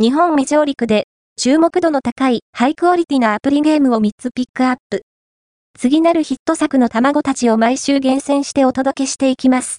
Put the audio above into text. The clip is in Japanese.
日本未上陸で注目度の高いハイクオリティなアプリゲームを3つピックアップ。次なるヒット作の卵たちを毎週厳選してお届けしていきます。